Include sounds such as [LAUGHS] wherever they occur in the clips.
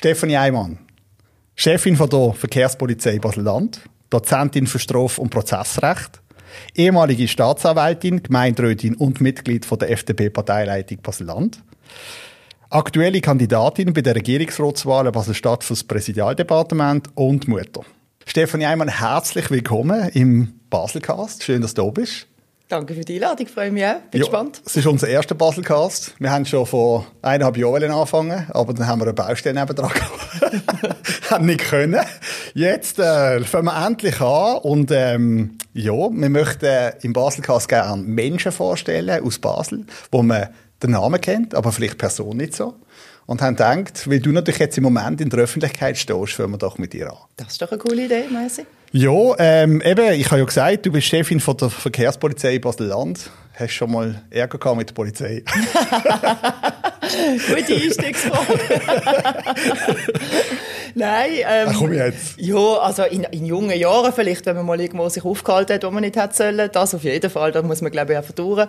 Stefanie Eimann, Chefin von der Verkehrspolizei Basel-Land, Dozentin für Straf- und Prozessrecht, ehemalige Staatsanwältin, Gemeinderätin und Mitglied von der FDP-Parteileitung Basel-Land, aktuelle Kandidatin bei der Regierungsratswahl Basel-Stadt fürs Präsidialdepartement und Mutter. Stefanie Eimann, herzlich willkommen im Baselcast. Schön, dass du da bist. Danke für die Einladung, ich freue mich auch. Bin ja, gespannt. Es ist unser erster Baselcast. Wir haben schon vor eineinhalb Jahren angefangen, aber dann haben wir eine Baustelle nebendran [LAUGHS] haben nicht können. Jetzt äh, fangen wir endlich an und ähm, ja, wir möchten im Baselcast gerne Menschen vorstellen aus Basel, wo man den Namen kennt, aber vielleicht die Person nicht so. Und haben gedacht, weil du natürlich jetzt im Moment in der Öffentlichkeit stehst, fangen wir doch mit dir an. Das ist doch eine coole Idee, Messi. Ja, ähm, eben, ich habe ja gesagt, du bist Chefin von der Verkehrspolizei Basel-Land. Hast schon mal Ärger gehabt mit der Polizei? [LAUGHS] Gute Einstiegsfrage. [LAUGHS] Nein. Ähm, Ach, komm jetzt. Ja, also in, in jungen Jahren vielleicht, wenn man mal irgendwo sich aufgehalten hat, wo man nicht hätte sollen. Das auf jeden Fall, da muss man glaube ich einfach durch.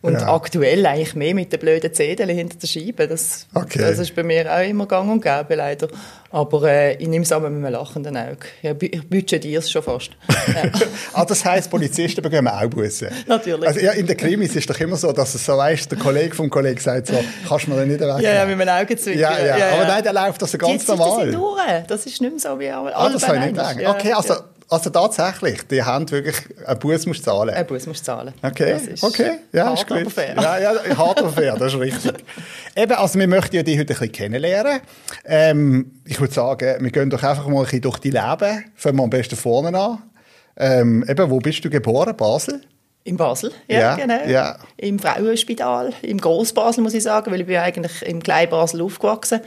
Und ja. aktuell eigentlich mehr mit den blöden Zählen hinter der Scheibe. Das, okay. das ist bei mir auch immer gang und gäbe, leider. Aber äh, ich nehme es an mit einem lachenden Auge. Ja, ich budgetiere es schon fast. [LAUGHS] Ja. ah, das heisst, Polizisten bekommen auch Bussen? Natürlich. Also, ja, in den Krimis ist es doch immer so, dass es so weißt, der Kollege vom Kollegen sagt so, kannst du mir nicht weg. Ja, ja, mit einem Augenzwinkern. Ja, ja, ja, aber nein, der läuft das ganz Jetzt normal. Ist das, durch. das ist nicht mehr so wie alle Ah, das soll ich nicht sagen. Okay, also... Also tatsächlich, die haben wirklich einen Bus musst zahlen. Einen Bus musst zahlen. Okay, okay, ja, ist gut. fair. Ja, ja, hart aber fair, das ist richtig. [LAUGHS] Eben, also wir möchten ja dich heute ein bisschen kennenlernen. Ähm, ich würde sagen, wir gehen doch einfach mal ein bisschen durch die Leben. Fangen wir am besten vorne an. Ähm, eben, wo bist du geboren? Basel? In Basel, ja, Ja, genau. ja. Im Frauenspital, im Grossbasel muss ich sagen, weil ich bin eigentlich im Kleinbasel aufgewachsen.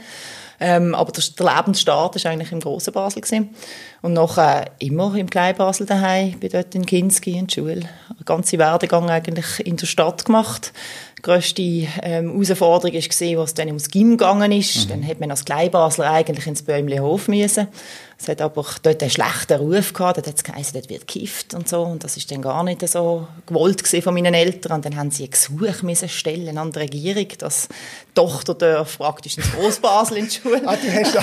Ähm, aber der, der Lebensstart war eigentlich im grossen Basel. Gewesen. Und nachher immer im Kleinbasel daheim, bin dort in Kinski in der Schule. Einen ganzen Werdegang eigentlich in der Stadt gemacht. Die grösste ähm, Herausforderung war, als es dann ums Gym gegangen ist. Mhm. Dann hat man als Kleinbasler eigentlich ins Bäumlehof müssen. Es hat aber dort einen schlechten Ruf gehabt. Dort hat es geheißen, dort wird gekifft und so. Und das ist dann gar nicht so gewollt von meinen Eltern. Und dann haben sie ein Gesuch müssen stellen an die Regierung, dass die Tochter darf praktisch ins Grossbasel in die Schule. ah, du hast,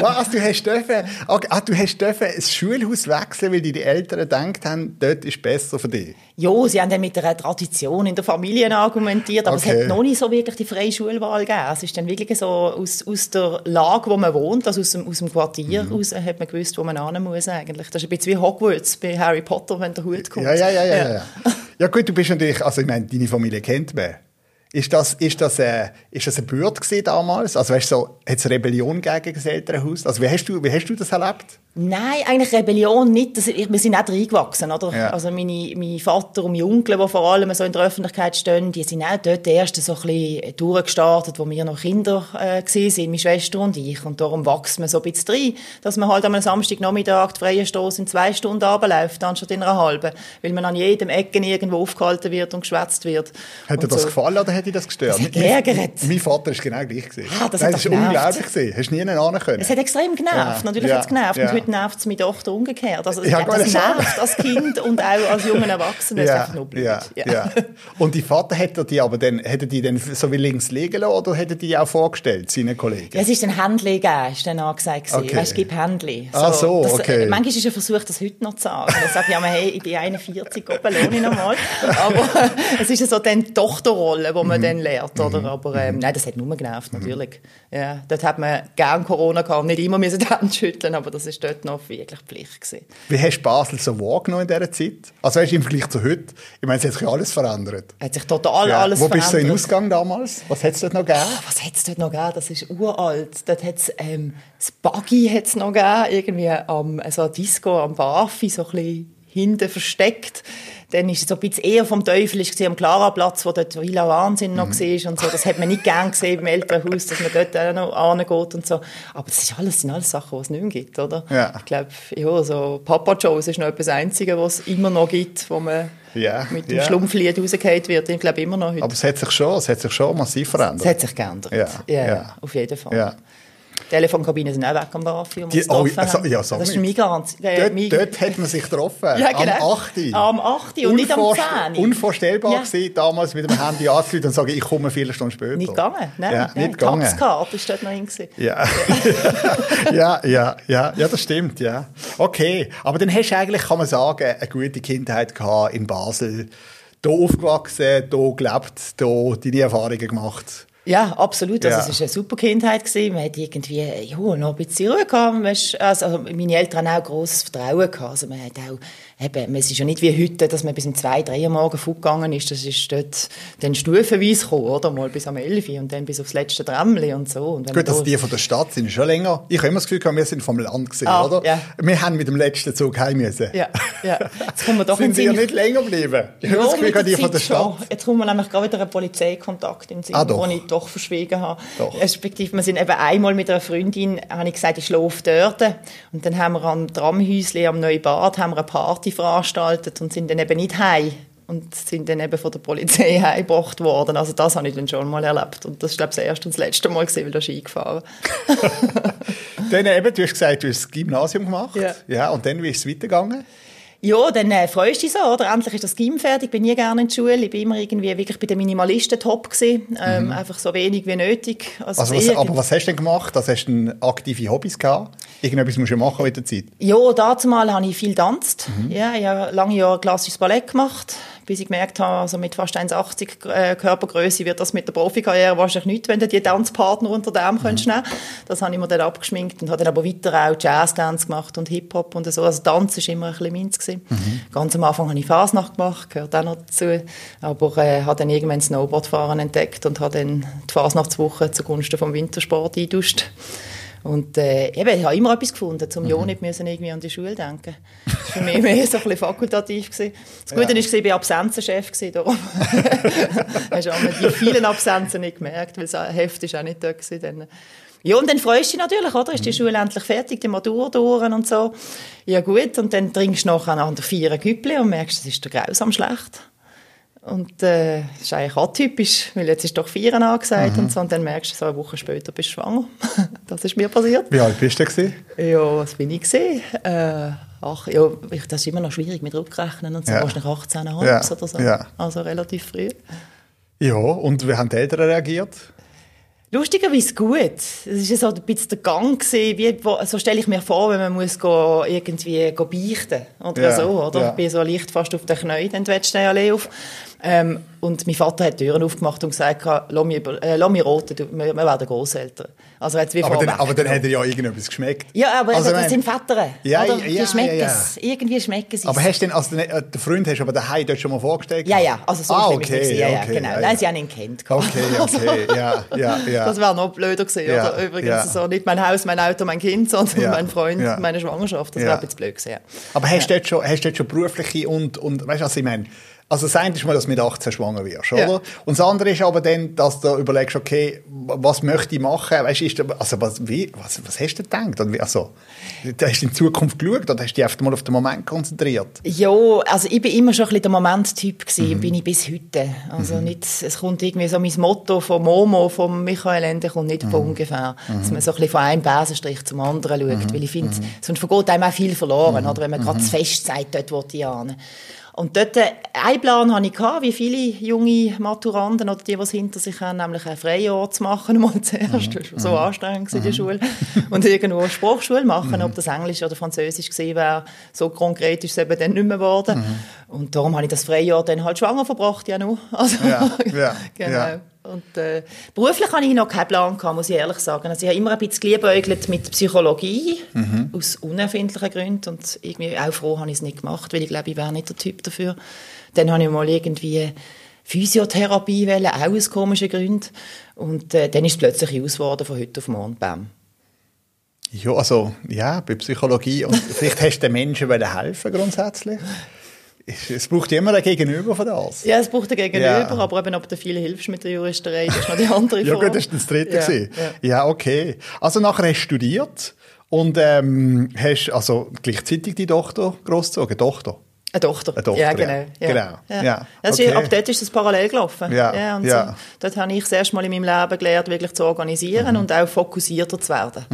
was, [LAUGHS] du hast dürfen, ah, du hast dürfen ein Schulhaus wechseln, weil die Eltern gedacht haben, dort ist besser für dich. Ja, sie haben dann mit einer Tradition in der Familie argumentiert, aber Okay. es hat noch nicht so wirklich die freie Schulwahl gegeben. Es ist dann wirklich so aus, aus der Lage, wo man wohnt, also aus dem, aus dem Quartier Mhm. raus, hat man gewusst, wo man hin muss eigentlich. Das ist ein bisschen wie Hogwarts bei Harry Potter, wenn der Hut kommt. Ja, ja, ja, ja, ja. Ja gut, du bist natürlich, also ich meine, deine Familie kennt man. Ist das, ist das, äh, ist das eine Bürde gewesen damals? Also weißt du, so, hat es Rebellion gegen das Elternhaus? Also wie hast du, wie hast du das erlebt? Nein, eigentlich Rebellion nicht. Das, ich, wir sind nicht reingewachsen, oder? Ja. Also meine, mein Vater und mein Onkel, die vor allem so in der Öffentlichkeit stehen, die sind auch dort die ersten so ein bisschen durchgestartet, wo wir noch Kinder äh, sind, meine Schwester und ich. Und darum wächst man so ein bisschen rein, dass man halt am Samstagnachmittag die freie Stoß in zwei Stunden runterläuft, anstatt in einer halben. Weil man an jedem Ecken irgendwo aufgehalten wird und geschwätzt wird. Hat dir das so. gefallen oder hat dich das gestört? Es hat geärgert. Mein Vater ist genau gleich gewesen. Ah, das Nein, hat das doch ist genervt. unglaublich gewesen. Hast du nie einen können. Es hat extrem genervt. Ja, Natürlich ja, hat es genervt. ja. Und heute nervt es meine Tochter umgekehrt. Also, Ja, ja, das nervt als Kind und auch als junger Erwachsener. Das ist einfach nur blöd. ja, ja. Und die Vater hätte die aber dann, hätte die dann so wie links liegen lassen oder hätte die auch vorgestellt, seinen Kollegen? Ja, es ist ein Händli gegeben, ist dann angesagt. Okay. Weißt, es gibt Händli. Ah, so, das, okay. Manchmal ist ein Versuch, das heute noch zu sagen. Dann sage ich ja, hey, ich bin 41, oben lohne ich nochmal. Aber [LAUGHS] es ist ja so dann die Tochterrolle, die Mhm. Man dann lernt, oder? Aber, ähm, nein, das hat nur genervt, natürlich. Ja, dort hat man gern Corona gehabt, nicht immer müssen die Hände schütteln, aber das ist dort noch wirklich Pflicht gewesen. Wie hast du Basel so wahrgenommen in dieser Zeit? Also weißt du, im Vergleich zu heute, ich meine, es hat sich ja alles verändert. Hat sich total alles Wo bist du in verändert. Ausgang damals? Was hat es dort noch gegeben? Ah, was hat es dort noch gegeben? Das ist uralt. Dort hat es ähm, das Buggy hat's noch gegeben, irgendwie am so ein Disco am Bafi, so ein bisschen hinten versteckt. Dann ist es so ein bisschen eher vom Teufel ist am Klaraplatz, wo dort Villa Wahnsinn Mhm. noch war und so. Das hat man nicht gern gesehen beim Elternhaus, dass man dort auch noch hingeht und so. Aber das ist alles, sind alles Sachen, die es nicht mehr gibt, oder? Ja. Ich glaube, ja, so Papa Joe's ist noch etwas Einzige, was es immer noch gibt, wo man Ja, mit dem ja. Schlumpflied rausgefallen wird. Ich glaube immer noch heute. Aber es hat sich schon, es hat sich schon massiv Es verändert. hat sich geändert. Ja, ja, ja. auf jeden Fall. Telefonkabinen sind auch weg am wir Die- oh, also, ja, sag Das ist mein ganz... Äh, Dort, dort hat man sich getroffen. ja, genau. Am 8. Am 8. und nicht am Unvorst- 10. Unvorstellbar Ja. gewesen, damals mit dem Handy anzuleiten und sagen, ich komme viele Stunden später. Nicht gegangen, nein. Ja, nein. nicht gegangen. Taxkarte ist dort noch hin. Ja. [LAUGHS] ja, ja, ja, ja, das stimmt, ja. Okay, aber dann hast du eigentlich, kann man sagen, eine gute Kindheit gehabt in Basel. Hier aufgewachsen, hier gelebt, hier deine Erfahrungen gemacht. Ja, absolut. Also, Ja. Es war eine super Kindheit. Gewesen. Man hat irgendwie ja, noch ein bisschen Ruhe gehabt. Also, also, meine Eltern haben auch grosses Vertrauen gehabt. Also, man hat auch, eben, es ist ja nicht wie heute, dass man bis um zwei, drei Uhr morgen fortgegangen ist. Das ist dort dann stufenweise gekommen, oder? Mal bis am 11 Uhr und dann bis aufs letzte Trämmli und so. Und Gut, man also die von der Stadt sind schon länger. Ich habe immer das Gefühl, gehabt, wir sind vom Land gesehen, Ah, oder? ja. Wir haben mit dem letzten Zug heim müssen. Ja, ja. Jetzt kommen wir doch [LAUGHS] sind in wir den nicht länger geblieben? Ich habe Ja, das Gefühl, gehabt, die von der Zeit schon. Stadt. Jetzt kommen wir nämlich gerade wieder einen Polizeikontakt in den Sinn, Ah, den ich doch verschwiegen habe. Doch. Respektive, wir sind eben einmal mit einer Freundin, habe ich gesagt, ich schlafe dort. Und dann haben wir am Tramhäusli am Neubad haben wir eine Party veranstaltet und sind dann eben nicht heim. Und sind dann eben von der Polizei [LAUGHS] heimgebracht worden. Also das habe ich dann schon mal erlebt. Und das ist, glaube ich, das erste und das letzte Mal gewesen, weil da Ski gefahren. [LAUGHS] Dann eben, du hast gesagt, du hast das Gymnasium gemacht. Ja. ja und dann, wie ist es weitergegangen? Ja, dann äh, freust du dich so, oder? Endlich ist das Gym fertig. Ich bin nie gerne in die Schule. Ich bin immer irgendwie wirklich bei den Minimalisten top gewesen. Ähm, Einfach so wenig wie nötig. Mhm. Also, es was, aber was hast du denn gemacht? Also, hast du aktive Hobbys gehabt? Irgendetwas musst du ja machen mit der Zeit. Ja, dazu mal habe ich viel getanzt. Mhm. Ja, ich habe lange Jahre klassisches Ballett gemacht, bis ich gemerkt habe, also mit fast 1,80 äh, Körpergröße wird das mit der Profikarriere wahrscheinlich nicht, wenn du die Tanzpartner unter den Arm Mhm. könntest nehmen. Das habe ich mir dann abgeschminkt und habe dann aber weiter auch Jazzdance gemacht und Hip-Hop und so. Also Tanz war immer ein bisschen meins. Gewesen. Mhm. Ganz am Anfang habe ich Fasnacht gemacht, gehört auch noch dazu. Aber äh, habe dann irgendwann Snowboardfahren entdeckt und habe dann die Fasnachtswoche zugunsten vom Wintersport eingeduscht. Und äh, eben, ich habe immer etwas gefunden, zum ja nicht müssen irgendwie an die Schule denken. Das war für mich [LAUGHS] mehr so ein bisschen fakultativ. Gewesen. Das Gute Ja. ist, ich war Absenzenchef, darum [LAUGHS] hast du auch die vielen Absenzen nicht gemerkt, weil das Heft ist auch nicht da gewesen. Dann. Ja, und dann freust du dich natürlich, oder? Ist die Schule endlich fertig, die Matur durch und so. Ja gut, und dann trinkst du nachher an der vier Güppli und merkst, das ist dir grausam schlecht. Und äh, das ist eigentlich atypisch, weil jetzt ist doch Vieren angesagt und so. Und dann merkst du, so eine Woche später bist du schwanger. [LAUGHS] das ist mir passiert. Wie alt bist du gewesen? Ja, was bin ich gesehen? Äh, ach, ja, ich, das ist immer noch schwierig mit Rückrechnen und so. Ja. Wahrscheinlich 18,5 Ja, oder so. ja. Also relativ früh. Ja, und wie haben die Eltern reagiert? Lustigerweise gut. Es war so ein bisschen der Gang, gewesen, wie, so stelle ich mir vor, wenn man muss go, irgendwie go beichten oder Ja, so. Oder? ja. Ich bin so leicht fast auf den Knien, dann der allein auf. Ähm, und mein Vater hat die Türen aufgemacht und gesagt, lass mich, äh, lass mich roten, wir, wir werden Großeltern. Also jetzt wie Aber dann, aber dann hat er ja irgendetwas geschmeckt. Ja, aber Also, das mein- sind Väter. Ja, oder? ja, Die ja, schmecken ja, ja. es. Irgendwie schmecken sie es. Aber hast du denn, also den, äh, den Freund hast du aber daheim dort schon mal vorgestellt? Ja, ja, also so ah, okay. Ja, ja, okay, genau. ja, Nein, sie ja. haben ihn kennt. Okay, okay, [LAUGHS] ja, ja, ja. Das wäre noch blöder gewesen, Ja, oder? Übrigens, ja. so nicht mein Haus, mein Auto, mein Kind, sondern Ja, mein Freund, ja. meine Schwangerschaft. Das Ja. wäre ein bisschen blöd gewesen. ja. Aber hast du dort schon, hast du dort schon berufliche und, und weißt du, was ich meine? Also das eine ist mal, dass mit 18 schwanger wirst, Ja. oder? Und das andere ist aber dann, dass du überlegst, okay, was möchte ich machen? Weißt, du, ist also was, wie, was, was hast du gedacht? Also, du hast in die Zukunft geschaut oder hast du dich einfach mal auf den Moment konzentriert? Ja, also ich bin immer schon ein bisschen der Momenttyp gewesen, Mhm. bin ich bis heute. Also nicht, es kommt irgendwie so mein Motto von Momo, von Michael Ende, kommt nicht Mhm. von ungefähr. Dass man so ein bisschen von einem Besenstrich zum anderen Mhm. schaut, weil ich finde, sonst vergeht einem auch viel verloren, oder? Wenn man gerade fest sagt, dort will ich hin. Und dort, äh, einen Plan hatte ich, gehabt, wie viele junge Maturanden oder die, die es hinter sich haben, nämlich ein Freijahr zu machen, [LAUGHS] mal zuerst. Das war so anstrengend in der Schule. Und irgendwo eine Sprachschule machen, ob das Englisch oder Französisch gewesen wäre. So konkret ist es eben dann nicht mehr geworden. Und darum habe ich das Freijahr dann halt schwanger verbracht, ja noch. [LAUGHS] Also, Ja, ja, [LAUGHS] genau. ja. Und äh, beruflich hatte ich noch keinen Plan, gehabt, muss ich ehrlich sagen. Also ich habe immer ein bisschen geliebäugelt mit Psychologie, Mhm. aus unerfindlichen Gründen. Und irgendwie auch froh habe ich es nicht gemacht, weil ich glaube, ich wäre nicht der Typ dafür. Dann habe ich mal irgendwie Physiotherapie wollen, auch aus komischen Gründen. Und äh, dann ist es plötzlich aus worden, von heute auf morgen. Bam. Ja, also, ja, bei Psychologie. Und [LAUGHS] vielleicht hast du den Menschen helfen grundsätzlich. Es- braucht immer ein Gegenüber von das. Ja, es braucht ein Gegenüber, Ja. aber eben, ob du viel hilfst mit der Juristerei, das ist noch die andere [LAUGHS] Ja Frage. gut, das war das dritte. Ja, ja. Ja, okay. Also nachher hast du studiert und ähm, hast also gleichzeitig die Tochter großgezogen. Tochter? Eine Tochter. Eine Tochter, ja, ja. genau. Ja. Genau, Ja. ja. Ist, Okay. ab dort ist es parallel gelaufen. Ja, und ja. So, dort habe ich das erste Mal in meinem Leben gelernt, wirklich zu organisieren Mhm. und auch fokussierter zu werden.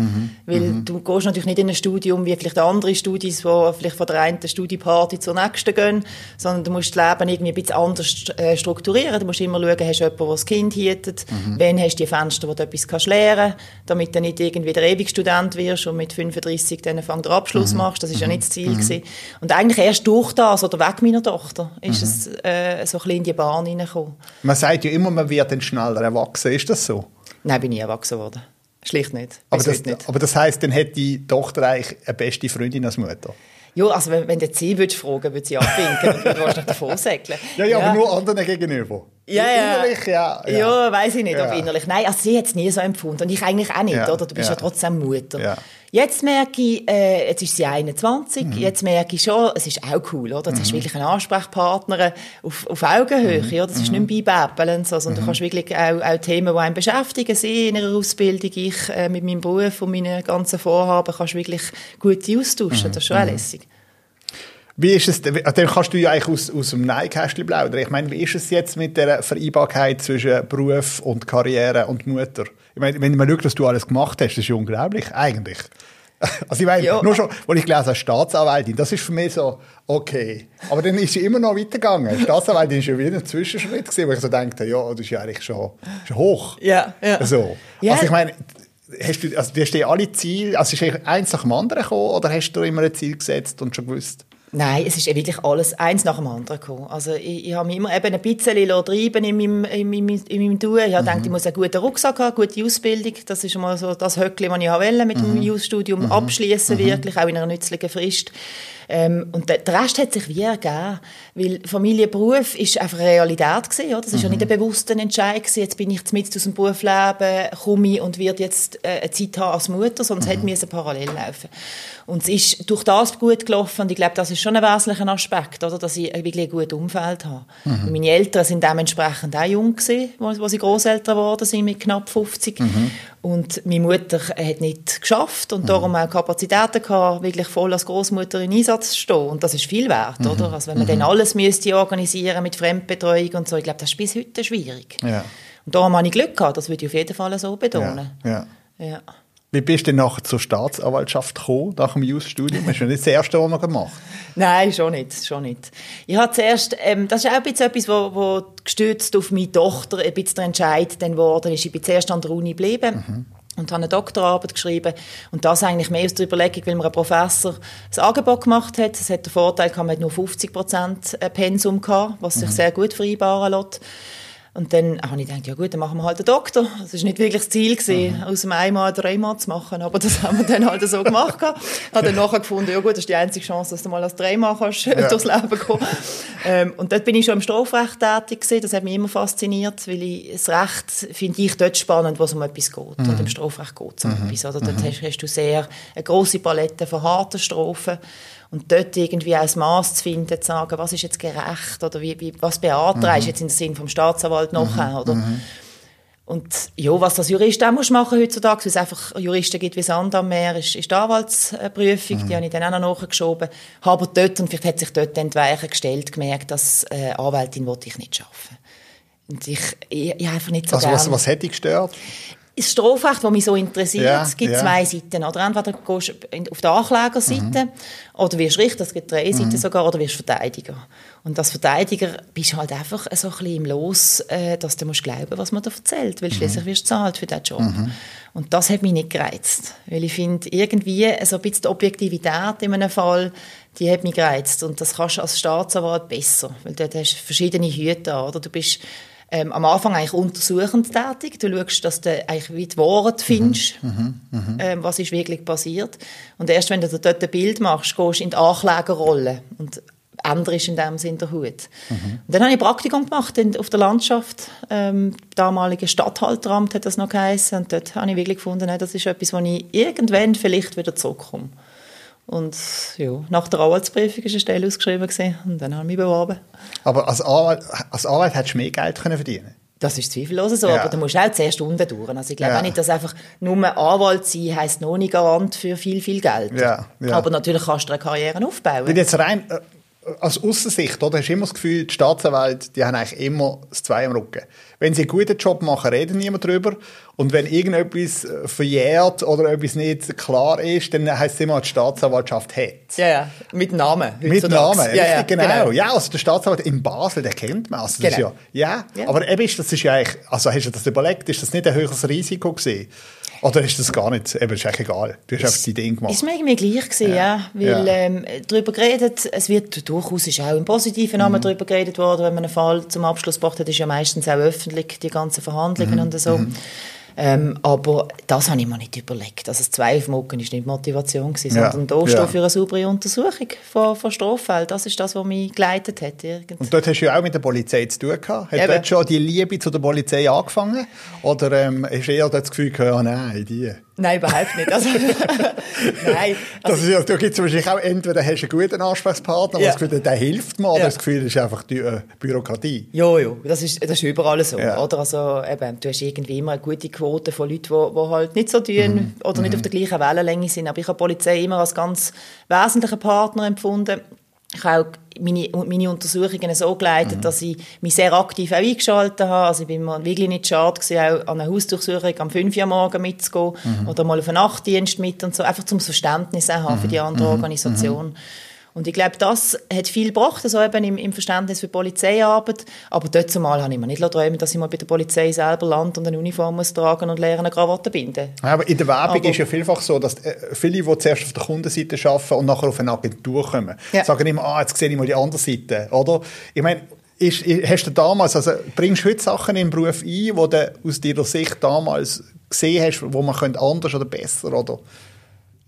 Weil du gehst natürlich nicht in ein Studium wie vielleicht andere Studis, die vielleicht von der einen Studieparty zur nächsten gehen, sondern du musst das Leben irgendwie ein bisschen anders äh, strukturieren. Du musst immer schauen, hast du jemanden, der das Kind hietet, Mhm. wann hast du die Fenster, wo du etwas kannst lernen kannst, damit du nicht irgendwie der Ewigstudent wirst und mit 35 dann fang den Mhm. Abschluss machst. Das ist ja nicht das Ziel gewesen. Und eigentlich erst durch das oder weg meiner Tochter ist es äh, so ein bisschen in die Bahn hineingekommen. Man sagt ja immer, man wird dann schneller erwachsen. Ist das so? Nein, bin ich erwachsen worden. Schlicht nicht. Aber das, nicht. aber das heisst, dann hat die Tochter eigentlich eine beste Freundin als Mutter. Ja, also wenn, wenn du sie würdest fragen, würde sie abwinken und würde wahrscheinlich davor säckeln. [LAUGHS] Ja, ja, aber nur anderen gegenüber. Ja, ja. Innerlich, ja. Ja, weiß ich nicht, Ja. ob innerlich. Nein, also sie hat es nie so empfunden. Und ich eigentlich auch nicht, Ja, oder? Du bist ja, ja. trotzdem Mutter. Ja. Jetzt merke ich, äh, jetzt ist sie 21, Mhm. jetzt merke ich schon, es ist auch cool, oder? Jetzt hast du wirklich einen Ansprechpartner auf, auf Augenhöhe, Mhm. oder? Das ist nicht mehr beibabbeln, so, sondern du kannst wirklich auch, auch Themen, die einen beschäftigen, sie in ihrer Ausbildung, ich äh, mit meinem Beruf und meinen ganzen Vorhaben, kannst wirklich gut die austauschen. Mhm. Das ist schon auch lässig. Wie ist es, dann kannst du ja eigentlich aus, aus dem Neinkästchen plaudern. Ich meine, wie ist es jetzt mit der Vereinbarkeit zwischen Beruf und Karriere und Mutter? Ich meine, wenn man schaut, was du alles gemacht hast, das ist ja unglaublich, eigentlich. [LAUGHS] Also ich meine, Ja. nur schon, als ich gelesen habe, Staatsanwältin, das ist für mich so, okay. Aber dann ist sie immer noch weitergegangen. Staatsanwältin ist ja wieder ein Zwischenschritt gewesen, wo ich so dachte, ja, das ist ja eigentlich schon, schon hoch. Ja, ja. So. Ja. Also ich meine, hast du, also du hast dir alle Ziele, also ist eigentlich eins nach dem anderen gekommen, oder hast du immer ein Ziel gesetzt und schon gewusst? Nein, es ist ja wirklich alles eins nach dem anderen gekommen. Also ich, ich habe mich immer eben ein bisschen treiben in meinem, in meinem, in meinem Tun. Ich habe gedacht, ich muss einen guten Rucksack haben, gute Ausbildung. Das ist mal so das Höckli, das ich wollte, mit dem Jus-Studium abschließen wirklich, auch in einer nützlichen Frist. Ähm, und der, der Rest hat sich wie ergeben, weil Familie, Beruf ist einfach eine Realität gewesen, oder? Das ist ja nicht ein bewusster Entscheid gewesen, jetzt bin ich mit aus dem Berufsleben, komme ich und werde jetzt äh, eine Zeit haben als Mutter, sondern es hat müssen parallel laufen. Und es ist durch das gut gelaufen und ich glaube, das ist schon ein wesentlicher Aspekt, oder? Dass ich wirklich ein gutes Umfeld habe. Und meine Eltern sind dementsprechend auch jung gewesen, wo, wo sie Großeltern geworden sind, mit knapp 50. Und meine Mutter hat nicht geschafft und darum auch Kapazitäten gehabt, wirklich voll als Großmutter in Einsatz zu stehen. Und das ist viel wert, oder? Also wenn man dann alles müsste organisieren mit Fremdbetreuung und so, ich glaube, das ist bis heute schwierig. Ja. Und darum habe ich Glück gehabt, das würde ich auf jeden Fall so betonen. Ja. Ja. Wie bist du denn nachher zur Staatsanwaltschaft gekommen, nach dem Jus-Studium? Das ist ja nicht das erste, was man gemacht Nein, schon nicht, schon nicht. Ich habe zuerst, ähm, das ist auch ein bisschen etwas, wo, wo gestützt auf meine Tochter ein bisschen der Entscheid dann geworden ist. Ich bin zuerst an der Uni geblieben. Und habe eine Doktorarbeit geschrieben. Und das eigentlich mehr aus der Überlegung, weil mir ein Professor das Angebot gemacht hat. Es hat den Vorteil, gehabt, man hat nur 50 Prozent Pensum gehabt, was sich sehr gut vereinbaren lässt. Und dann habe ich gedacht, ja gut, dann machen wir halt einen Doktor. Das war nicht wirklich das Ziel, gewesen, aus dem einmal dreimal zu machen, aber das haben wir dann halt so gemacht. [LAUGHS] Ich habe dann nachher gefunden, ja gut, das ist die einzige Chance, dass du mal als dreimal kannst ja. durchs Leben kommen ähm, Und dort bin ich schon im Strafrecht tätig gewesen. Das hat mich immer fasziniert, weil ich das Recht finde ich dort spannend, wo es um etwas geht. Mhm. Und im Strafrecht geht es um mhm. etwas. Oder? Dort hast, hast du sehr eine grosse Palette von harten Strafen. Und dort irgendwie auch das Maß zu finden, zu sagen, was ist jetzt gerecht oder wie, wie, was beantragst mhm. jetzt im Sinn vom Staatsanwalt nachher, mhm. oder? Und ja, was das Jurist auch muss machen heutzutage, weil es einfach Juristen gibt wie Sand am Meer, ist, ist die Anwaltsprüfung, mhm. die habe ich dann auch noch nachgeschoben. Habe aber dort, und vielleicht hat sich dort dann die Weiche gestellt, gemerkt, dass äh, Anwältin wollte ich nicht arbeiten. Und ich, ich, ich einfach nicht so Also was, was hätte dich gestört? Das Strafrecht, das mich so interessiert, Ja, es gibt ja. zwei Seiten. Oder entweder gehst du auf der Anklägerseite oder wirst Richter, es gibt drei Seiten sogar, oder wirst Verteidiger. Und als Verteidiger bist du halt einfach so ein bisschen im Los, äh, dass du musst glauben, was man dir erzählt, weil schließlich wirst du zahlt für diesen Job. Und das hat mich nicht gereizt, weil ich finde, irgendwie so ein bisschen die Objektivität in einem Fall, die hat mich gereizt. Und das kannst du als Staatsanwalt besser, weil dort hast du verschiedene Hüte an, oder? Du bist ähm, am Anfang eigentlich untersuchend tätig. Du schaust, dass du eigentlich wie die Wahrheit findest, Mhm, ähm, was ist wirklich passiert. Und erst wenn du dort ein Bild machst, gehst du in die Anklägerrolle und änderst in dem Sinn den Hut. Mhm. Und dann habe ich ein Praktikum gemacht in, auf der Landschaft. Ähm, damalige Stadthalteramt hat das noch geheißen. Und dort habe ich wirklich gefunden, nein, das ist etwas, wo ich irgendwann vielleicht wieder zurückkomme. Und ja, nach der Anwaltsprüfung war eine Stelle ausgeschrieben gewesen, und dann habe ich mich beworben. Aber als Anwalt, als Anwalt hättest du mehr Geld können verdienen Das ist zweifellos so, Ja. aber du musst auch zehn Stunden durch. Also ich glaube Ja. auch nicht, dass einfach nur Anwalt sein heisst noch nicht Garant für viel, viel Geld. Ja, ja. Aber natürlich kannst du eine Karriere aufbauen. Wenn jetzt rein, als Aussicht, oder? Hast du immer das Gefühl, die Staatsanwälte, die haben eigentlich immer das Zwei am Rücken. Wenn sie einen guten Job machen, reden niemand drüber. Und wenn irgendetwas äh, verjährt oder etwas nicht klar ist, dann heisst es immer, die Staatsanwaltschaft hat. Ja, ja. Mit Namen. Mit Namen, ja, richtig, ja, genau. genau. Ja, also der Staatsanwalt in Basel, den kennt man. Also das Genau. ist ja, ja, Ja. aber eben ist, das ist ja eigentlich, also hast du das überlegt, ist das nicht ein höheres Risiko gewesen? Oder ist das gar nicht, eben, ist eigentlich egal. Du hast einfach die Dinge gemacht. Ist mir irgendwie gleich gewesen, ja. Weil Ja. Ähm, darüber geredet, es wird durchaus ist auch im positiven Namen Mhm. darüber geredet worden, wenn man einen Fall zum Abschluss gebracht hat, ist ja meistens auch öffentlich, die ganzen Verhandlungen Mhm. und so. Ähm, aber das habe ich mir nicht überlegt. Also das Zwei auf dem Rücken ist nicht Motivation gewesen, Ja. sondern da Ja. für eine saubere Untersuchung von, von Straffällen. Das ist das, was mich geleitet hat. Irgend. Und dort hast du ja auch mit der Polizei zu tun gehabt. Hat Eben. dort schon die Liebe zu der Polizei angefangen? Oder ähm, hast du eher das Gefühl gehabt, ah, nein, die? Nein, überhaupt nicht. Also, [LAUGHS] nein, Das also, ist, ja- da gibt es wahrscheinlich auch, entweder hast du einen guten Ansprechpartner, der Ja. das Gefühl der hilft mir, oder Ja. das Gefühl, das ist einfach die äh, Bürokratie. Jo, jo, das ist, das ist überall so, Ja. oder? Also, eben, du hast irgendwie immer eine gute Quote von Leuten, die, die halt nicht so tun Mhm. oder nicht auf der gleichen Wellenlänge sind. Aber ich habe die Polizei immer als ganz wesentlichen Partner empfunden. Ich habe auch meine, meine Untersuchungen so geleitet, Mhm. dass ich mich sehr aktiv auch eingeschaltet habe. Also ich bin mir wirklich nicht schade gewesen, auch an einer Hausdurchsuchung am 5 Uhr morgen mitzugehen Mhm. oder mal auf einen Nachtdienst mit und so, einfach zum Verständnis auch haben für die Mhm. andere Organisation. Und ich glaube, das hat viel gebracht, also eben im, im Verständnis für Polizeiarbeit. Aber dort zumal habe ich mir nicht träumen dass ich mal bei der Polizei selber lande und eine Uniform muss tragen und lernen, eine Krawatte binden. Ja, aber in der Werbung Aber- ist ja vielfach so, dass äh, viele, die zuerst auf der Kundenseite arbeiten und nachher auf eine Agentur kommen, Ja. sagen immer, ah, jetzt sehe ich mal die andere Seite, oder? Ich meine, ist, hast du damals, also bringst du heute Sachen in den Beruf ein, die du aus deiner Sicht damals gesehen hast, wo man könnte anders oder besser, oder?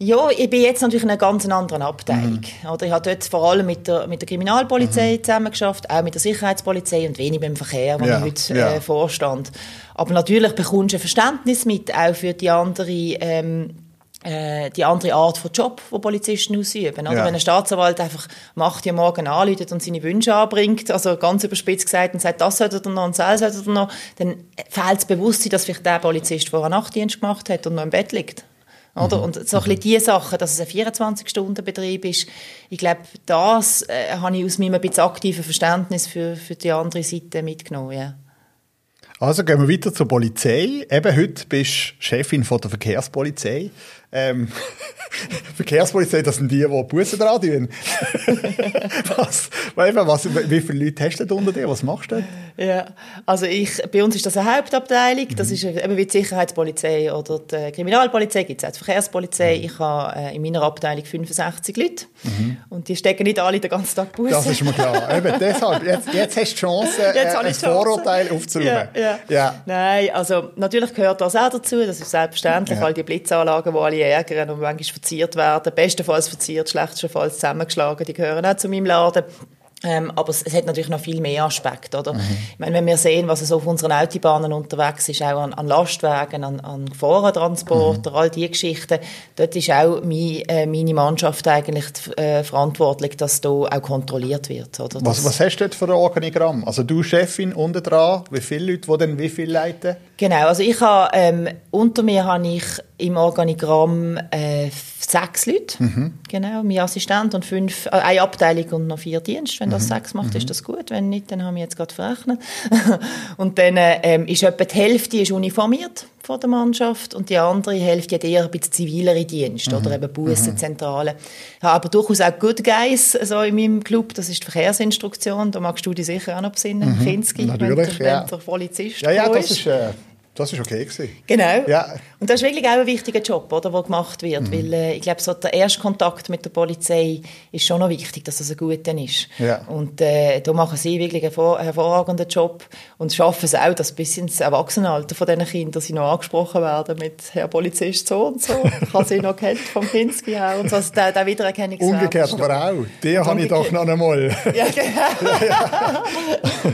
Ja, ich bin jetzt natürlich in einer ganz anderen Abteilung. Oder ich habe dort vor allem mit der, mit der Kriminalpolizei zusammengeschafft, auch mit der Sicherheitspolizei und wenig mit dem Verkehr, wo Ja, ich heute ja. äh, vorstand. Aber natürlich bekommst du ein Verständnis mit, auch für die andere, ähm, äh, die andere Art von Job, die Polizisten ausüben. Oder? Ja. Wenn ein Staatsanwalt einfach macht ja morgen anläutet und seine Wünsche anbringt, also ganz überspitzt gesagt, und sagt, das sollte er noch und das sollte er noch, dann fehlt das Bewusstsein, dass vielleicht der Polizist vorher Nachtdienst gemacht hat und noch im Bett liegt. Oder? Mhm. Und so ein bisschen die Sachen, dass es ein 24-Stunden-Betrieb ist, ich glaube, das äh, habe ich aus meinem ein bisschen aktiven Verständnis für, für die andere Seite mitgenommen. Ja. Also gehen wir weiter zur Polizei. Eben heute bist du Chefin von der Verkehrspolizei. Ähm, [LAUGHS] Verkehrspolizei, das sind die, die Bussen dran tun. [LAUGHS] was, was, wie viele Leute hast du denn unter dir? Was machst du? Ja, also ich, bei uns ist das eine Hauptabteilung, das Mhm. ist eben wie die Sicherheitspolizei oder die Kriminalpolizei, gibt es auch die Verkehrspolizei. Mhm. Ich habe äh, in meiner Abteilung 65 Leute und die stecken nicht alle den ganzen Tag Bussen. Das ist mir klar. [LAUGHS] Eben, deshalb, jetzt, jetzt hast du die Chance, äh, Jetzt habe ein. Vorurteil aufzuräumen. Ja, ja. Ja. Nein, also natürlich gehört das auch dazu, das ist selbstverständlich, all die Blitzanlagen, die alle ärgern und manchmal verziert werden, bestenfalls verziert, schlechtestenfalls zusammengeschlagen, die gehören auch zu meinem Laden. Ähm, aber es, es hat natürlich noch viel mehr Aspekte, oder? Ich meine, wenn wir sehen, was so auf unseren Autobahnen unterwegs ist, auch an, an Lastwagen, an, an Gefahrentransporter, all diese Geschichten, dort ist auch mein, äh, meine Mannschaft eigentlich äh, verantwortlich, dass da auch kontrolliert wird, oder? Was, was hast du dort für ein Organigramm? Also du Chefin unten dran, wie viele Leute, die dann wie viel leiten? Genau, also ich habe, ähm, unter mir habe ich im Organigramm äh, sechs Leute, genau, mein Assistent und fünf, äh, eine Abteilung und noch vier Dienste. Wenn das sechs macht, ist das gut, wenn nicht, dann haben wir jetzt gerade verrechnet. [LAUGHS] und dann ähm, ist etwa die Hälfte ist uniformiert von der Mannschaft und die andere Hälfte hat eher ein bisschen zivilere Dienste oder eben Bussenzentrale. Ich habe aber durchaus auch Good Guys so in meinem Club, das ist die Verkehrsinstruktion, da magst du dich sicher auch noch besinnen, Kinski, wenn, Natürlich, der, ja. wenn der Polizist Ja, ja, das ist, äh, das ist okay gewesen. Genau. Ja. Und das ist wirklich auch ein wichtiger Job, oder, der gemacht wird. Mhm. Weil äh, ich glaube, so der erste Kontakt mit der Polizei ist schon noch wichtig, dass das ein guter ist. Ja. Und äh, da machen sie wirklich einen hervor- hervorragenden Job und schaffen es auch, dass bis ins Erwachsenenalter von diesen Kindern sie noch angesprochen werden mit «Herr Polizist so und so». Ich habe sie noch kennt vom Kinski her und so. Also der, der Wiedererkennungswert. Umgekehrt aber auch. Die habe ich doch noch einmal. [LAUGHS] ja, genau.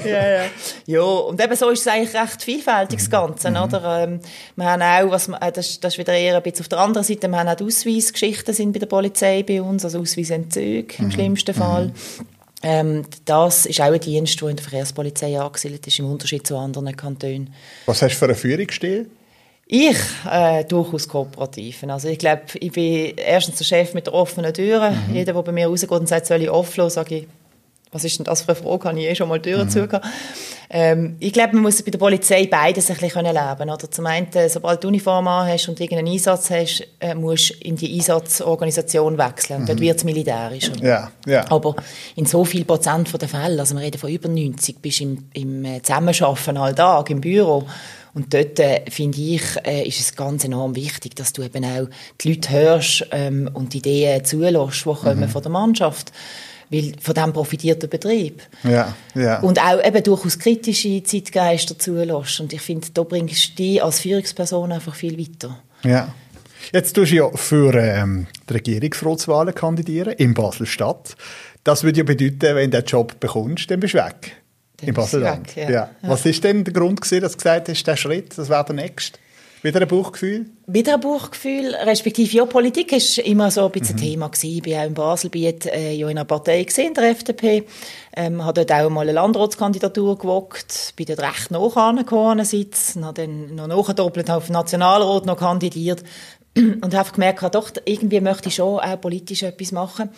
ja, ja. ja, und eben so ist es eigentlich recht vielfältig, das Ganze, oder? Ähm, wir haben auch, was, äh, das, das ist wieder eher ein bisschen auf der anderen Seite, wir haben auch die Ausweisgeschichten sind bei der Polizei bei uns, also Ausweisentzüge im schlimmsten Fall. Ähm, das ist auch ein Dienst, der in der Verkehrspolizei angesiedelt ist, im Unterschied zu anderen Kantonen. Was hast du für einen Führungsstil? Ich äh, durchaus kooperativ. Also ich glaube, ich bin erstens der Chef mit der offenen Türen. Jeder, der bei mir rausgeht und sagt, soll ich offen lassen, sage ich, was ist denn das für eine Frage, habe ich eh schon mal Türen mhm. zugehört. Ähm, ich glaube, man muss bei der Polizei beides ein bisschen leben können. Oder zum einen, sobald du Uniform hast und irgendeinen Einsatz hast, äh, musst du in die Einsatzorganisation wechseln. Und mhm. dort wird es militärisch. Ja, ja. Aber in so viel Prozent der Fälle, also wir reden von über 90, bist du im, im äh, Zusammenarbeiten alltag, im Büro. Und dort, äh, finde ich, äh, ist es ganz enorm wichtig, dass du eben auch die Leute hörst ähm, und die Ideen zulässt, die kommen mhm. von der Mannschaft weil von dem profitiert der Betrieb. Ja, ja. Und auch eben durchaus kritische Zeitgeister zulässt. Und ich finde, da bringst du dich als Führungsperson einfach viel weiter. Ja. Jetzt tust du ja für ähm, die Regierungsratswahlen kandidieren in Basel-Stadt. Das würde ja bedeuten, wenn du den Job bekommst, dann bist du weg. Dann in Basel-Land. Ja. Ja. Was ist denn der Grund gewesen, dass du gesagt hast, der Schritt, das wäre der nächste? Wieder ein Buchgefühl? Wieder ein Buchgefühl, respektive ja, Politik war immer so ein bisschen mhm. Thema gewesen. Ich war auch in Basel äh, ja in einer Partei gesehen, der FDP. Ähm, habe dort auch mal eine Landratskandidatur gewagt, bin dort recht nach angekommen, Sitz, habe dann noch nachgedoppelt, auf Nationalrat noch kandidiert [CLEARS THROAT] und habe gemerkt, doch, irgendwie möchte ich schon auch politisch etwas machen.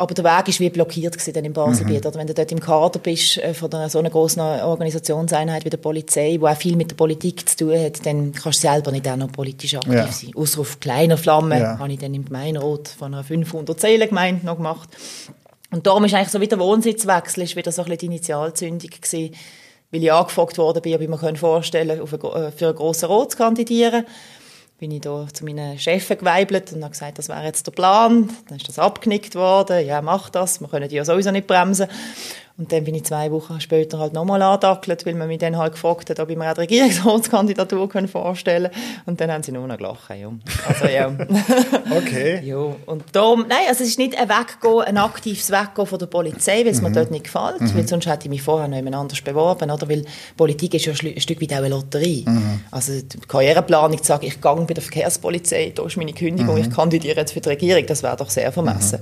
Aber der Weg ist wie blockiert gewesen dann im Baselbiet. Mhm. Oder wenn du dort im Kader bist äh, von einer, so einer großen Organisationseinheit wie der Polizei, wo auch viel mit der Politik zu tun hat, dann kannst du selber nicht auch noch politisch aktiv ja. sein. Außer auf kleiner Flamme ja. habe ich dann im Gemeinderat von einer 500 Seelengemeinde noch gemacht. Und darum ist eigentlich so wieder Wohnsitzwechsel, ist wieder so ein bisschen die Initialzündung gewesen, weil ich angefragt worden bin, ob ich mir vorstellen kann, äh, für einen grossen Rot zu kandidieren bin ich da zu meinen Chefen geweibelt und habe gesagt, das wäre jetzt der Plan. Dann ist das abgenickt worden. Ja, mach das. Wir können die ja sowieso nicht bremsen. Und dann bin ich zwei Wochen später halt nochmal angedackelt, weil man mich dann halt gefragt hat, ob ich mir auch die Regierungsratskandidatur [LAUGHS] vorstellen kann. Und dann haben sie nur noch gelacht. Ja. Also, ja. [LAUGHS] okay. [LAUGHS] ja. Und darum, nein, also es ist nicht ein Weggehen, ein aktives Weggehen von der Polizei, weil es mhm. mir dort nicht gefällt, mhm. weil sonst hätte ich mich vorher noch jemand anders beworben, oder? Weil Politik ist ja ein Stück weit auch eine Lotterie. Mhm. Also die Karriereplanung zu sagen, ich gehe bei der Verkehrspolizei, da ist meine Kündigung, mhm. ich kandidiere jetzt für die Regierung, das wäre doch sehr vermessen.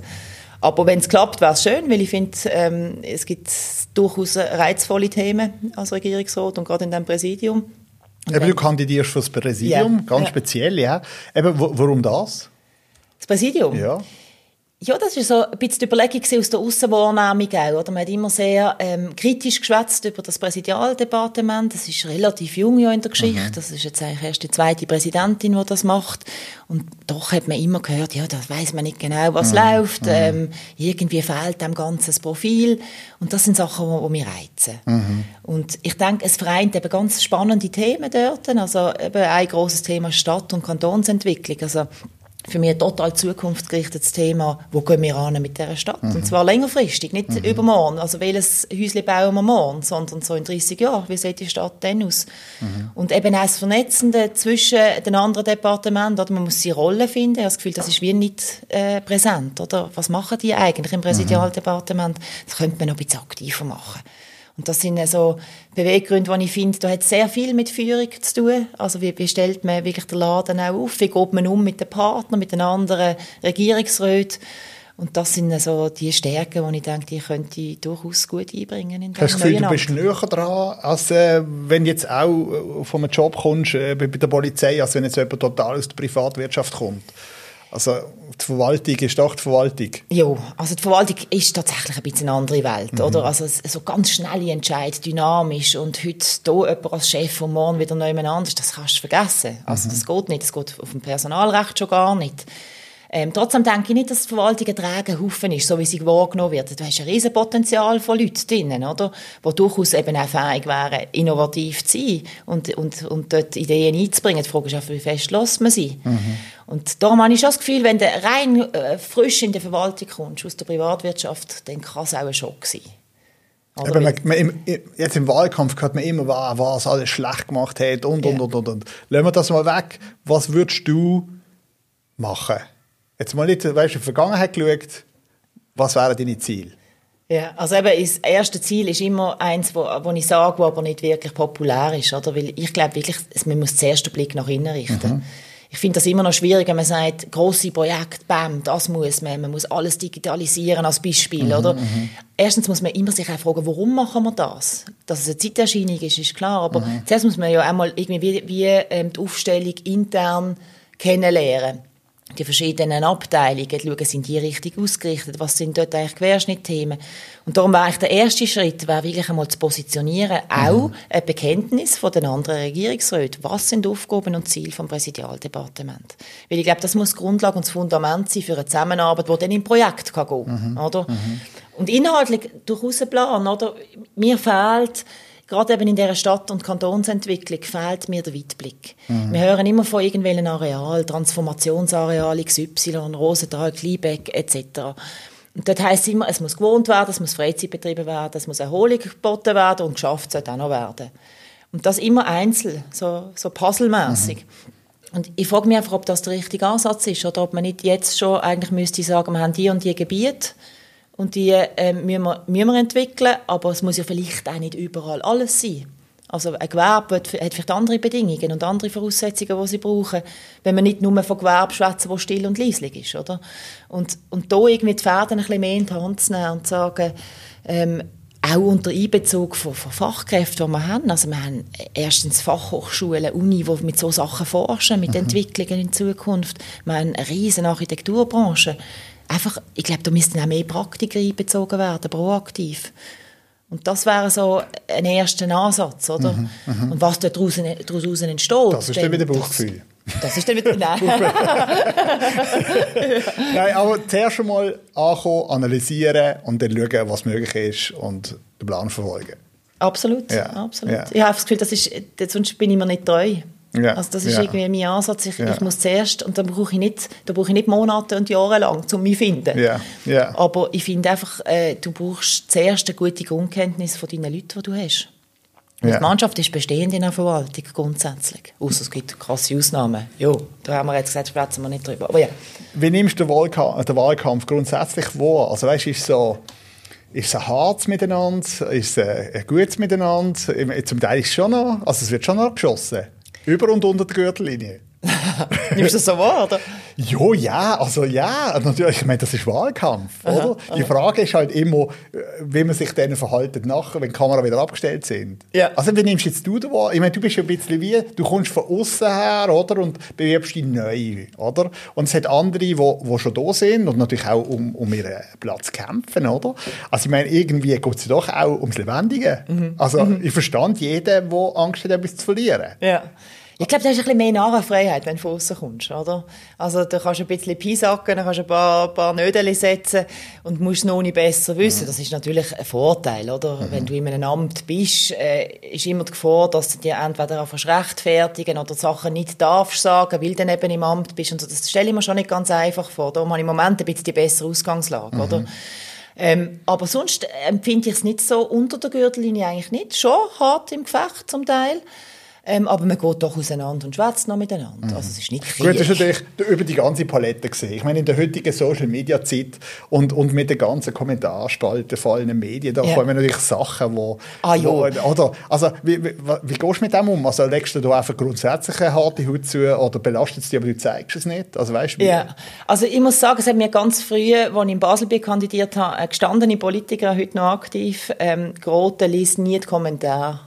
Aber wenn es klappt, wäre es schön, weil ich finde, ähm, es gibt durchaus reizvolle Themen als Regierungsrat und gerade in diesem Präsidium. Eben, du kandidierst für das Präsidium, ja, ganz ja. speziell, ja. Eben, warum das? Das Präsidium? Ja. Ja, das war so ein bisschen die Überlegung aus der Aussenwahrnehmung auch. Oder? Man hat immer sehr ähm, kritisch geschwätzt über das Präsidialdepartement. Das ist relativ jung ja in der Geschichte. Mhm. Das ist jetzt eigentlich erst die zweite Präsidentin, die das macht. Und doch hat man immer gehört, ja, da weiß man nicht genau, was mhm. läuft. Mhm. Ähm, irgendwie fehlt dem ganzes Profil. Und das sind Sachen, die, die mich reizen. Mhm. Und ich denke, es vereint eben ganz spannende Themen dort. Also eben ein großes Thema Stadt- und Kantonsentwicklung. Also für mich ein total zukunftsgerichtetes Thema, wo gehen wir an mit dieser Stadt? Mhm. Und zwar längerfristig, nicht mhm. übermorgen. Also welches Häuschen bauen wir morgen, sondern so in 30 Jahren. Wie sieht die Stadt denn aus? Mhm. Und eben auch das Vernetzende zwischen den anderen Departementen, oder man muss sie Rolle finden. Ich habe das Gefühl, das ist wie nicht äh, präsent, oder? Was machen die eigentlich im Präsidialdepartement? Das könnte man noch ein bisschen aktiver machen. Und das sind so Beweggründe, die ich finde, da hat sehr viel mit Führung zu tun. Also wie, wie stellt man wirklich den Laden auch auf? Wie geht man um mit den Partnern, mit den anderen Regierungsräten? Und das sind so die Stärken, die ich denke, die könnte ich durchaus gut einbringen in Hast du das Gefühl, du bist näher dran, als äh, wenn du jetzt auch äh, von einem Job kommst äh, bei der Polizei, als wenn jetzt jemand total aus der Privatwirtschaft kommt? Also die Verwaltung ist doch die Verwaltung. Ja, also die Verwaltung ist tatsächlich ein bisschen eine andere Welt, mhm. oder? Also so ganz schnelle Entscheid, dynamisch und heute hier jemand als Chef und morgen wieder jemand anders, das kannst du vergessen. Also mhm. das geht nicht, das geht auf dem Personalrecht schon gar nicht. Ähm, trotzdem denke ich nicht, dass die Verwaltung ein träger Haufen ist, so wie sie wahrgenommen wird. Du hast ein riesen Potenzial von Leuten drin, oder? Die durchaus eben auch fähig wären, innovativ zu sein und, und, und dort Ideen einzubringen. Die Frage ist auch, wie fest lässt man sie? Mhm. Und darum habe ich schon das Gefühl, wenn du rein äh, frisch in die Verwaltung kommst, aus der Privatwirtschaft, dann kann es auch ein Schock sein. Aber man, man, jetzt im Wahlkampf hört man immer, was alles schlecht gemacht hat und, und, und, und, und. Lassen wir das mal weg. Was würdest du machen? Jetzt mal nicht, weißt du, in die Vergangenheit geschaut, was wären deine Ziele? Ja, also eben, das erste Ziel ist immer eins, wo, wo ich sage, wo aber nicht wirklich populär ist, oder? Weil ich glaube wirklich, man muss zuerst den Blick nach innen richten. Mhm. Ich finde das immer noch schwierig, wenn man sagt, grosse Projekte, bam, das muss man, man muss alles digitalisieren als Beispiel, mhm, oder? Mhm. Erstens muss man immer sich auch fragen, warum machen wir das? Dass es eine Zeiterscheinung ist, ist klar, aber mhm. zuerst muss man ja einmal irgendwie wie, wie ähm, die Aufstellung intern kennenlernen. Die verschiedenen Abteilungen, schauen, sind die richtig ausgerichtet, was sind dort eigentlich Querschnittthemen. Und darum war eigentlich der erste Schritt, wäre wirklich einmal zu positionieren, auch ein Bekenntnis von den anderen Regierungsräten. Was sind Aufgaben und Ziele vom Präsidialdepartement? Weil ich glaube, das muss Grundlage und das Fundament sein für eine Zusammenarbeit, die dann im Projekt kann gehen kann, oder? Und inhaltlich durchaus ein Plan, oder? Mir fehlt, gerade eben in dieser Stadt- und Kantonsentwicklung fehlt mir der Weitblick. Mhm. Wir hören immer von irgendwelchen Areal, Transformationsareal XY, Rosenthal, Kleinbeck etc. Und dort heisst es immer, es muss gewohnt werden, es muss Freizeit betrieben werden, es muss Erholung geboten werden und geschafft sollte auch noch werden. Und das immer einzeln, so, so puzzlemässig. Und ich frage mich einfach, ob das der richtige Ansatz ist oder ob man nicht jetzt schon eigentlich müsste sagen, wir haben die und die Gebiete und die äh, müssen, wir, müssen wir entwickeln, aber es muss ja vielleicht auch nicht überall alles sein. Also ein Gewerbe hat hat vielleicht andere Bedingungen und andere Voraussetzungen, die sie brauchen, wenn man nicht nur von Gewerbe schwätzen, wo still und leislich ist, oder? Und, und da irgendwie die Fäden ein bisschen mehr in die Hand zu nehmen und zu sagen, ähm, auch unter Einbezug von, von Fachkräften, die wir haben. Also wir haben erstens Fachhochschulen, Uni, die mit so Sachen forschen, mit Entwicklungen in Zukunft. Wir haben eine riesige Architekturbranche. Einfach, ich glaube, da müssten auch mehr Praktiker einbezogen werden, proaktiv. Und das wäre so ein erster Ansatz, oder? Und was daraus, daraus entsteht. Das ist dann wieder Bauchgefühl. Das, das ist dann wieder... [LAUGHS] Nein. [LAUGHS] Nein, aber zuerst einmal ankommen, analysieren und dann schauen, was möglich ist und den Plan verfolgen. Absolut, Ja, absolut. ja. Ich habe das Gefühl, das ist, sonst bin ich mir nicht treu. Ja, Also das ist ja. irgendwie mein Ansatz. Ich, Ja. ich muss zuerst, und dann brauche ich nicht, da brauche ich nicht Monate und Jahre lang, um mich zu finden. Aber ich finde einfach, äh, du brauchst zuerst eine gute Grundkenntnis von deinen Leuten, die du hast. Und. Die Mannschaft ist bestehend in der Verwaltung, grundsätzlich. Außer es gibt krasse Ausnahmen. Ja, da haben wir jetzt gesagt, sprechen wir nicht drüber. Aber ja. Wie nimmst du den Wahlkampf, den Wahlkampf grundsätzlich wahr? Also weißt, ist so, ist es ein hartes Miteinander, ist es ein, ein gutes Miteinander? Zum Teil ist es schon noch, also es wird schon noch geschossen. Über und unter der Gürtellinie. [LAUGHS] Nimmst du das so wahr, oder? Jo, ja, also ja, natürlich, ich meine, das ist Wahlkampf, oder? Die Frage ist halt immer, äh, wie man sich denen verhaltet nachher, wenn die Kamera wieder abgestellt sind. Ja. Also wie nimmst jetzt du da wahr? Ich meine, du bist ja ein bisschen wie, du kommst von außen her, oder? Und bewirbst dich neu, oder? Und es hat andere, die wo schon da sind und natürlich auch um, um ihren Platz kämpfen, oder? Also ich meine, irgendwie geht es doch auch ums Lebendige. Also ich verstand jeden, der Angst hat, etwas zu verlieren. Ja. Ich glaube, da hast ein bisschen mehr Narrenfreiheit, wenn du von außen kommst, oder? Also, da kannst du ein bisschen pisacken, dann kannst du ein paar, paar Nödel setzen und musst es noch nicht besser wissen. Das ist natürlich ein Vorteil, oder? Wenn du in einem Amt bist, äh, ist immer die Gefahr, dass du dir entweder anfängst rechtfertigen oder Sachen nicht darfst sagen, weil du dann eben im Amt bist und so. Das stelle ich mir schon nicht ganz einfach vor. Da habe ich im Moment ein bisschen die bessere Ausgangslage, oder? Ähm, aber sonst empfinde ich es nicht so unter der Gürtellinie eigentlich nicht. Schon hart im Gefecht zum Teil. Ähm, aber man geht doch auseinander und schwätzt noch miteinander. Also es ist nicht Krieg. Gut, das ist natürlich über die ganze Palette gesehen. Ich meine, in der heutigen Social-Media-Zeit und, und mit den ganzen Kommentarspalten von allen Medien, da Ja. kommen natürlich Sachen, wo... Ah, ja. wo oder, also, wie, wie, wie gehst du mit dem um? Also, legst du da einfach grundsätzlich eine harte Haut zu oder belastet es dich, aber du zeigst es nicht? Also, weißt du, wie- Ja, also ich muss sagen, es hat mir ganz früh, als ich in Basel bin, kandidiert habe, gestandene Politiker, heute noch aktiv, ähm, Grote liest nie die Kommentare,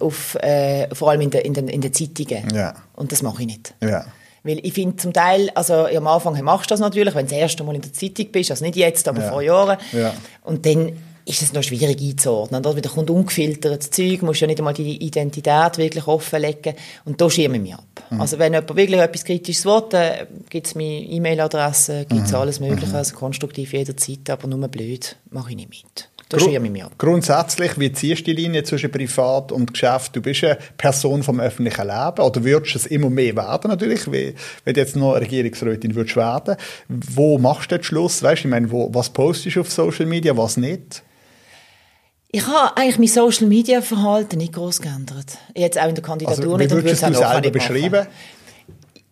auf, äh, vor allem in den in den, in den Zeitungen. Ja. Und das mache ich nicht. Ja. Weil ich finde zum Teil, also am Anfang machst du das natürlich, wenn du das erste Mal in der Zeitung bist, also nicht jetzt, aber Ja. vor Jahren. Ja. Und dann ist es noch schwierig einzuordnen. Da wieder kommt ungefiltertes Zeug, musst ja nicht einmal die Identität wirklich offenlegen. Und da schirme ich mich ab. Mhm. Also wenn jemand wirklich etwas Kritisches will, dann gibt es meine E-Mail-Adresse, gibt es Mhm. alles Mögliche, also konstruktiv jederzeit, aber nur blöd mache ich nicht mit. Da schirme ich mich ab. Grundsätzlich, wie ziehst du die Linie zwischen Privat und Geschäft? Du bist eine Person vom öffentlichen Leben oder würdest es immer mehr werden natürlich, wie, wenn du jetzt noch Regierungsrätin würdest werden. Wo machst du den Schluss? Weißt du, ich meine, wo, was postest du auf Social Media, was nicht? Ich habe eigentlich mein Social-Media-Verhalten nicht groß geändert. Jetzt auch in der Kandidatur Also, wie nicht und würdest würde du es selber nicht machen.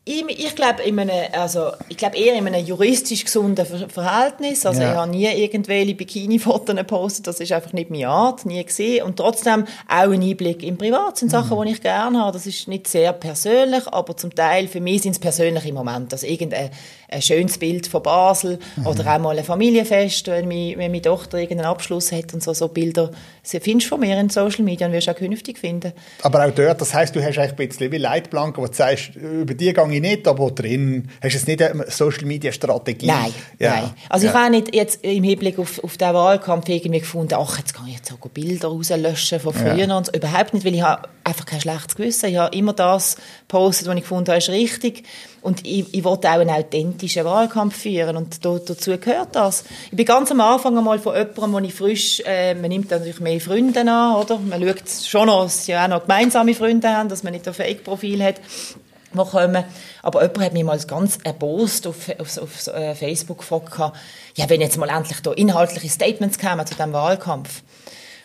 Ich, ich glaube in einem, also ich glaube eher in einem juristisch gesunden Ver Verhältnis. Also Ja. ich habe nie irgendwelche Bikini-Fotos gepostet. Das ist einfach nicht meine Art, nie gesehen. Und trotzdem auch ein Einblick im Privat Mhm. sind Sachen, die ich gerne habe. Das ist nicht sehr persönlich, aber zum Teil für mich sind es persönliche Momente. Also irgendein ein schönes Bild von Basel Mhm. oder auch mal ein Familienfest, wenn, mi, wenn meine Tochter irgendeinen Abschluss hat und so, so Bilder. Findest du von mir in Social Media und wirst auch künftig finden. Aber auch dort, das heisst, du hast eigentlich ein bisschen wie Leitplanken, wo du sagst, über die gehe ich nicht, aber drin hast du jetzt nicht eine Social-Media-Strategie? Nein, Ja. nein. Also ich ja. habe nicht jetzt im Hinblick auf, auf den Wahlkampf irgendwie gefunden, ach, jetzt kann ich jetzt auch Bilder rauslöschen von früher Ja. und so. Überhaupt nicht, weil ich habe einfach kein schlechtes Gewissen. Ich habe immer das gepostet, was ich gefunden habe, ist richtig. Und ich, ich wollte auch einen authentischen Wahlkampf führen und da, dazu gehört das. Ich bin ganz am Anfang einmal von jemandem, wo ich frisch, äh, man nimmt natürlich mehr Freunde an, oder? Man schaut schon noch, dass sie auch noch gemeinsame Freunde haben, dass man nicht ein Fake-Profil hat die kommen. Aber jemand hat mich mal ganz erbost auf, auf, auf äh, Facebook gefragt, ja, wenn jetzt mal endlich da inhaltliche Statements kämen zu diesem Wahlkampf.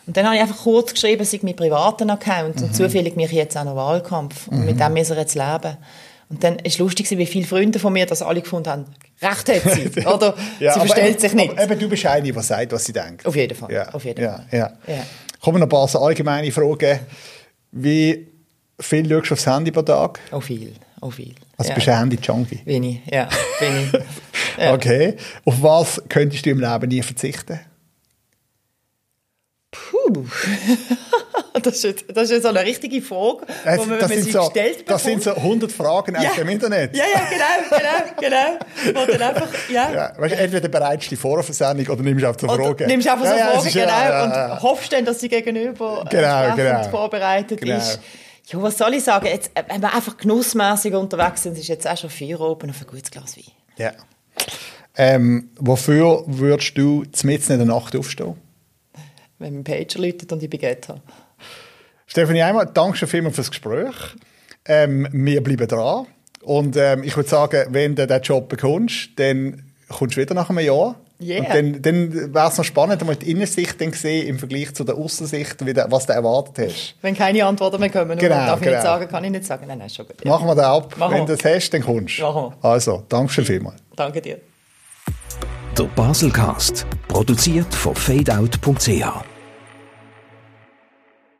Und dann habe ich einfach kurz geschrieben, es sei mein privaten Account und zufällig mich jetzt auch noch Wahlkampf. Und mit dem müssen wir jetzt leben. Und dann ist lustig, wie viele Freunde von mir das alle gefunden haben, recht hat sie, [LAUGHS] oder? Ja, sie verstellt sich nicht. Aber eben, du bist eine, die sagt, was sie denkt. Auf jeden Fall, Ja, auf jeden ja, Fall. Ja. Ja. Kommen noch ein paar so allgemeine Fragen. Wie viel schaust du aufs Handy pro Tag? Auch viel, auch viel. Also ja. bist du ein Handy-Junkie? Bin ich, ja, bin ich. [LAUGHS] Ja. Okay. Auf was könntest du im Leben nie verzichten? Puh. [LAUGHS] Das ist, jetzt, das ist jetzt so eine richtige Frage, Das, wo man, das, sie so, gestellt bekommt. das sind so 100 Fragen aus dem Internet. Ja, ja, genau, genau, genau. Wo dann einfach, ja. Ja, weißt, du, entweder bereitest du dich vor auf eine Sendung oder nimmst einfach so Oder Fragen. nimmst einfach so Ja, ja, Fragen, genau, ja, ja, und ja. hoffst dann, dass sie gegenüber Genau, genau. vorbereitet Genau. ist. Ja, was soll ich sagen? Jetzt, äh, wenn wir einfach genussmässig unterwegs sind, ist jetzt auch schon vier oben auf ein gutes Glas Wein. Ja. Ähm, wofür würdest du mitten in der Nacht aufstehen? Wenn mein Pager läutet und ich Baguette habe. Stefanie Eimer, danke schon vielmals für das Gespräch. Ähm, wir bleiben dran. Und ähm, ich würde sagen, wenn du diesen Job bekommst, dann kommst du wieder nach einem Jahr. Yeah. Und dann, dann wäre es noch spannend, mal die Innensicht dann sehen im Vergleich zu der Außensicht, was du erwartet hast. Wenn keine Antworten mehr kommen, Genau, darf ich genau. nicht sagen, kann ich nicht sagen. Nein, nein, ist schon gut. Ja. Machen wir den ab. Machen wenn wir. du das hast, dann kommst du. Machen Also, danke schon vielmals. Danke dir. Der Baselcast, produziert von fadeout.ch.